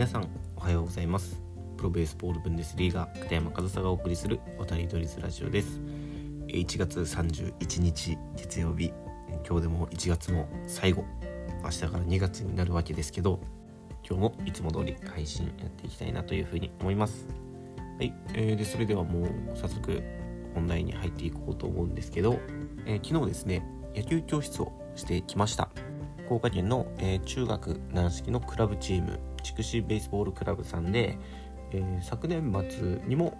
皆さんおはようございます。プロベースボールブンデスリーガ片山和沙がお送りする渡り鳥ズラジオです。1月31日月曜日。今日でも1月も最後。明日から2月になるわけですけど今日もいつも通り配信やっていきたいなというふうに思います。はい、えー、でそれではもう早速本題に入っていこうと思うんですけど、えー、昨日ですね野球教室をしてきました。福岡県の、えー、中学軟式のクラブチーム筑紫ベースボールクラブさんで、えー、昨年末にも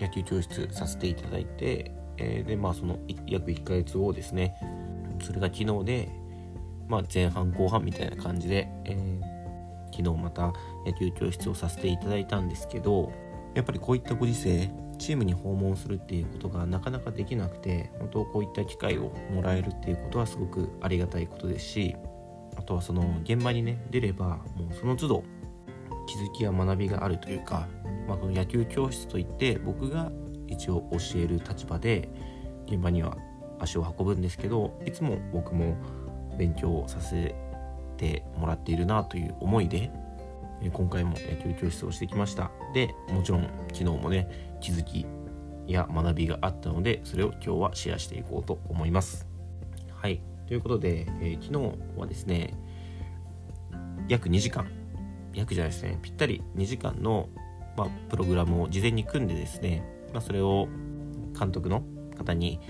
野球教室させていただいて、えー、でまあその約1ヶ月後ですねそれが昨日で、まあ、前半後半みたいな感じで、えー、昨日また野球教室をさせていただいたんですけどやっぱりこういったご時世チームに訪問するっていうことがなかなかできなくて本当こういった機会をもらえるっていうことはすごくありがたいことですしあとはその現場にね出ればもうその都度気づきや学びがあるというか、まあ、この野球教室といって僕が一応教える立場で現場には足を運ぶんですけどいつも僕も勉強させてもらっているなという思いで今回も野球教室をしてきました。でもちろん昨日もね気づきや学びがあったのでそれを今日はシェアしていこうと思います。はい。ということで、えー、昨日はですね約2時間。約じゃないですね。ぴったり2時間の、まあ、プログラムを事前に組んでですね、まあ、それを監督の方に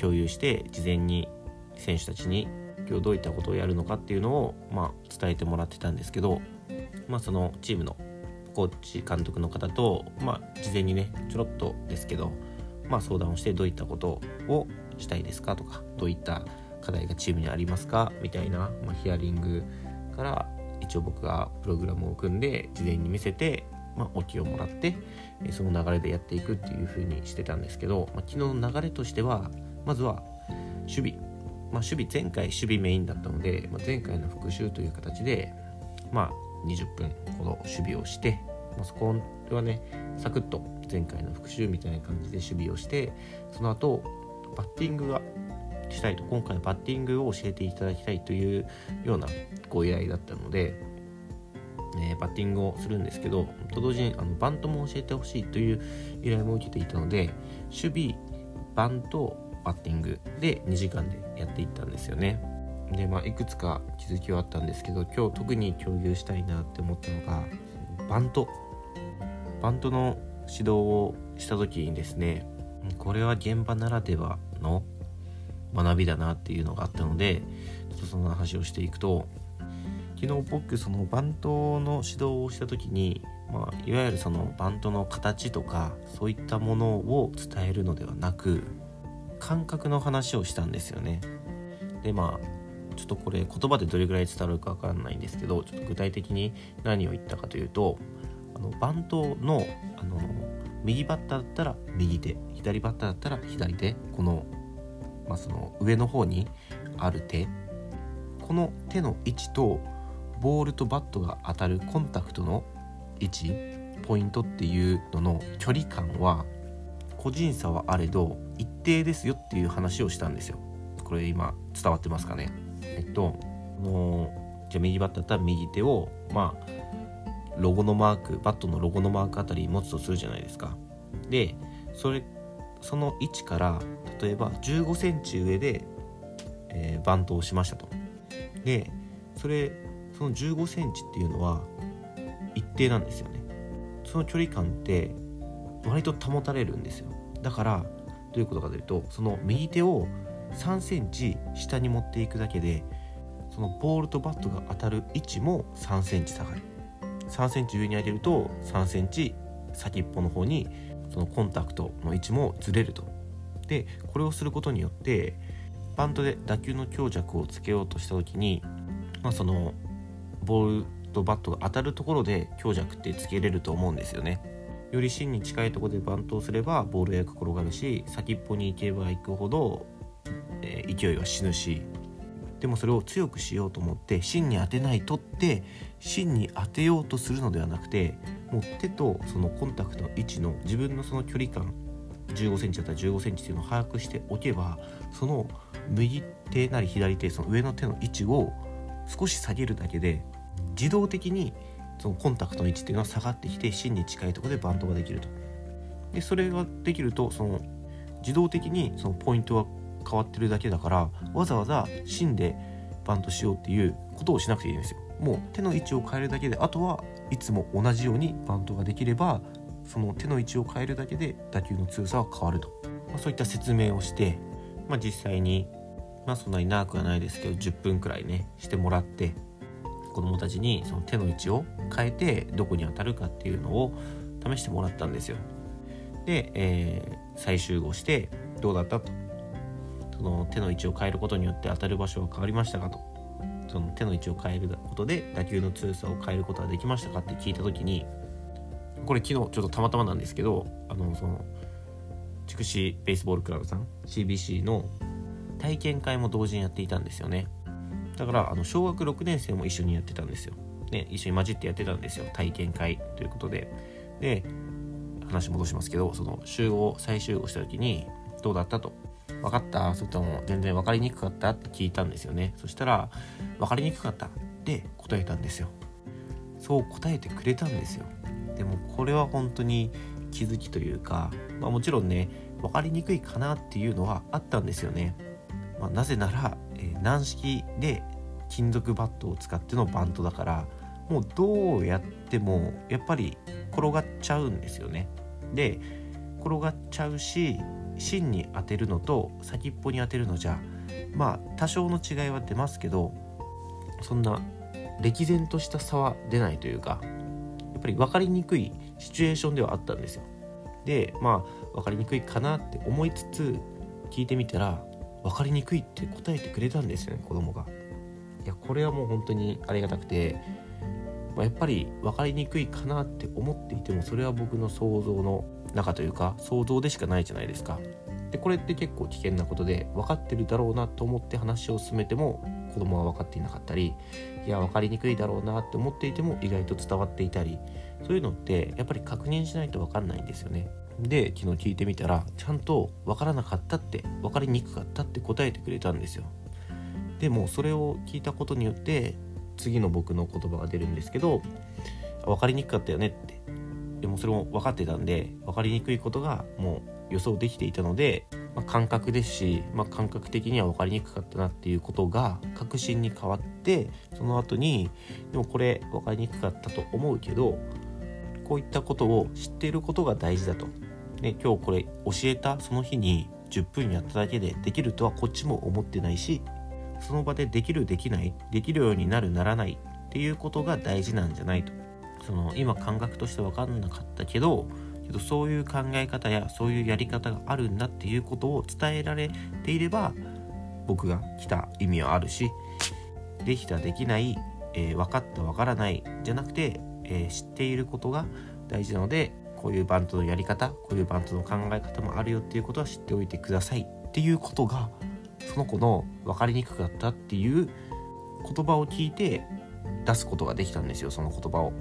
共有して事前に選手たちに今日どういったことをやるのかっていうのを、まあ、伝えてもらってたんですけど、まあ、そのチームのコーチ監督の方と、まあ、事前にねちょろっとですけど、まあ、相談をしてどういったことをしたいですかとかどういった課題がチームにありますか？みたいな、まあ、ヒアリングから一応僕がプログラムを組んで事前に見せて、まあ、オチをもらってその流れでやっていくっていう風にしてたんですけど、まあ、昨日の流れとしてはまずは守備、まあ、守備前回守備メインだったので、まあ、前回の復習という形で、まあ、20分ほど守備をして、まあ、そこはねサクッと前回の復習みたいな感じで守備をしてその後バッティングがしたいと今回のバッティングを教えていただきたいというようなご依頼だったので、えー、バッティングをするんですけどと同時にあのバントも教えてほしいという依頼も受けていたので守備バントバッティングで2時間でやっていったんですよね。でまあいくつか気づきはあったんですけど今日特に共有したいなって思ったのがバント。バントの指導をした時にですねこれは現場ならではの学びだなっていうのがあったのでちょっとその話をしていくと昨日僕そのバントの指導をした時に、まあ、いわゆるそのバントの形とかそういったものを伝えるのではなく感覚の話をしたんですよね。でまあちょっとこれ言葉でどれぐらい伝わるか分かんないんですけどちょっと具体的に何を言ったかというとあのバントのあの右バッターだったら右手左バッターだったら左手この、その上の方にある手。この手の位置とボールとバットが当たるコンタクトの位置ポイントっていうのの距離感は個人差はあれど一定ですよっていう話をしたんですよ。これ今伝わってますかね？えっともうじゃあ右バッターだったら右手をまあロゴのマークバットのロゴのマークあたり持つとするじゃないですか。でそれその位置から例えば15センチ上で、えー、バントをしましたと。でそれその15センチっていうのは一定なんですよね。その距離感って割と保たれるんですよ。だからどういうことかというとその右手を3センチ下に持っていくだけでそのボールとバットが当たる位置も3センチ下がる。3センチ上に上げると3センチ先っぽの方にそのコンタクトの位置もずれると。でこれをすることによってバントで打球の強弱をつけようとした時に、まあ、そのボールとバットが当たるところで強弱ってつけれると思うんですよね。より芯に近いとこでバントをすればボールがよく転がるし先っぽに行けば行くほど、えー、勢いは死ぬしでもそれを強くしようと思って芯に当てないとって芯に当てようとするのではなくてもう手とそのコンタクトの位置の自分のその距離感15センチだったら15センチっていうのを把握しておけばその右手なり左手その上の手の位置を少し下げるだけで自動的にそのコンタクトの位置っていうのは下がってきて芯に近いとこでバントができると。でそれができるとその自動的にそのポイントは変わってるだけだからわざわざ芯でバントしようっていうことをしなくていいんですよ。もう手の位置を変えるだけであとはいつも同じようにバントができればその手の位置を変えるだけで打球の強さは変わると、まあ、そういった説明をして、まあ、実際にまあそんなに長くはないですけど10分くらいねしてもらって子供たちにその手の位置を変えてどこに当たるかっていうのを試してもらったんですよ。で、えー、再集合してどうだったと。その手の位置を変えることによって当たる場所は変わりましたかと。その手の位置を変えることで打球の強さを変えることはできましたかって聞いた時にこれ昨日ちょっとたまたまなんですけどあのその筑紫ベースボールクラブさん CBC の体験会も同時にやっていたんですよね。だからあの小学6年生も一緒にやってたんですよ、ね、一緒に混じってやってたんですよ。体験会ということで。で話戻しますけどその集合再集合した時にどうだったと。分かった？それとも全然分かりにくかった？って聞いたんですよね。そしたら分かりにくかった？って答えたんですよ。そう答えてくれたんですよ。でもこれは本当に気づきというか、まあ、もちろんね分かりにくいかなっていうのはあったんですよね、まあ、なぜなら、えー、軟式で金属バットを使ってのバントだからもうどうやってもやっぱり転がっちゃうんですよね。で転がっちゃうし芯に当てるのと先っぽに当てるのじゃまあ多少の違いは出ますけどそんな歴然とした差は出ないというかやっぱり分かりにくいシチュエーションではあったんですよ。でまあ分かりにくいかなって思いつつ聞いてみたら分かりにくいって答えてくれたんですよね子供が。いやこれはもう本当にありがたくてまあ、やっぱり分かりにくいかなって思っていてもそれは僕の想像の中というか想像でしかないじゃないですか。でこれって結構危険なことで分かってるだろうなと思って話を進めても子供は分かっていなかったりいや分かりにくいだろうなって思っていても意外と伝わっていたりそういうのってやっぱり確認しないと分かんないんですよね。で昨日聞いてみたらちゃんと分からなかったって分かりにくかったって答えてくれたんですよ。でもそれを聞いたことによって次の僕の言葉が出るんですけど分かりにくかったよねってでもそれも分かってたんで分かりにくいことがもう予想できていたので、まあ、感覚ですし、まあ、感覚的には分かりにくかったなっていうことが確信に変わってその後にでもこれ分かりにくかったと思うけどこういったことを知っていることが大事だと、ね、今日これ教えたその日に10分やっただけでできるとはこっちも思ってないしその場でできるできないできるようになるならないっていうことが大事なんじゃないと。その今感覚として分かんなかったけどけどそういう考え方やそういうやり方があるんだっていうことを伝えられていれば僕が来た意味はあるしできたできない、えー、分かった分からないじゃなくて、えー、知っていることが大事なのでこういうバントのやり方こういうバントの考え方もあるよっていうことは知っておいてくださいっていうことがその子の分かりにくかったっていう言葉を聞いて出すことができたんですよその言葉を。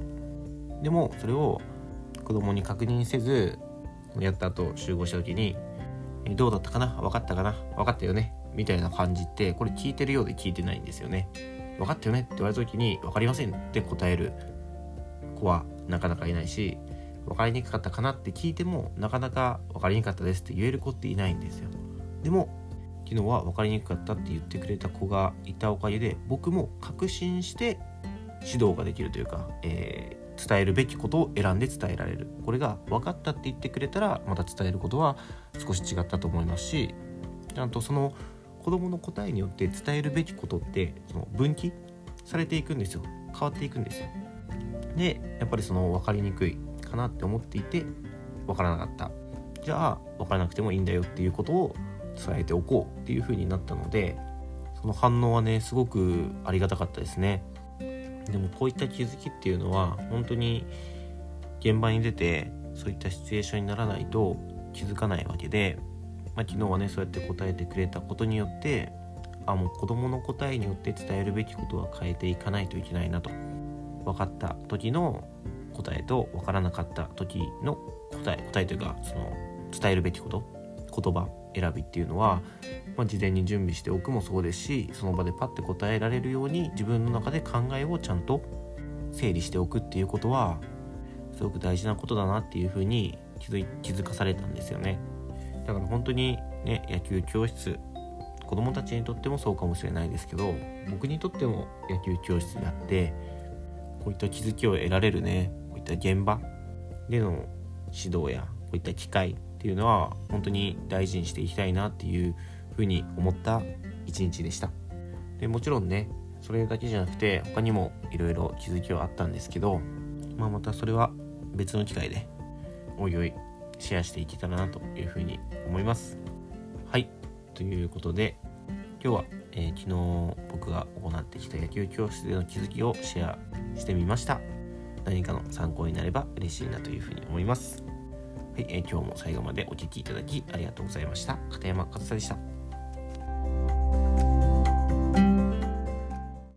でもそれを子供に確認せずやった後集合した時に「どうだったかな？分かったかな？分かったよね」みたいな感じってこれ聞いてるようで聞いてないんですよね。分かったよね？って言われた時に分かりませんって答える子はなかなかいないし分かりにくかったかな？って聞いてもなかなか分かりにくかったですって言える子っていないんですよ。でも昨日は分かりにくかったって言ってくれた子がいたおかげで僕も確信して指導ができるというか、え、伝えるべきことを選んで伝えられる。これが分かったって言ってくれたらまた伝えることは少し違ったと思いますしちゃんとその子どもの答えによって伝えるべきことってその分岐されていくんですよ。変わっていくんですよ。でやっぱりその分かりにくいかなって思っていて分からなかった。じゃあ分からなくてもいいんだよっていうことを伝えておこうっていう風になったのでその反応はねすごくありがたかったですね。でもこういった気づきっていうのは本当に現場に出てそういったシチュエーションにならないと気づかないわけで、まあ、昨日はねそうやって答えてくれたことによってあもう子供の答えによって伝えるべきことは変えていかないといけないなと分かった時の答えと分からなかった時の答え答えというかその伝えるべきこと言葉選びっていうのは、まあ、事前に準備しておくもそうですしその場でパッて答えられるように自分の中で考えをちゃんと整理しておくっていうことはすごく大事なことだなっていうふうに気づ気づかされたんですよね。だから本当にね野球教室子供たちにとってもそうかもしれないですけど僕にとっても野球教室であってこういった気づきを得られるねこういった現場での指導やこういった機会っていうのは本当に大事にしていきたいなっていうふうに思った一日でした。でもちろんねそれだけじゃなくて他にもいろいろ気づきはあったんですけど、まあ、またそれは別の機会でおいおいシェアしていけたらなというふうに思います。はい。ということで今日は、えー、昨日僕が行ってきた野球教室での気づきをシェアしてみました。何かの参考になれば嬉しいなというふうに思います。はい、えー、今日も最後までお聴きいただきありがとうございました。片山和沙でした。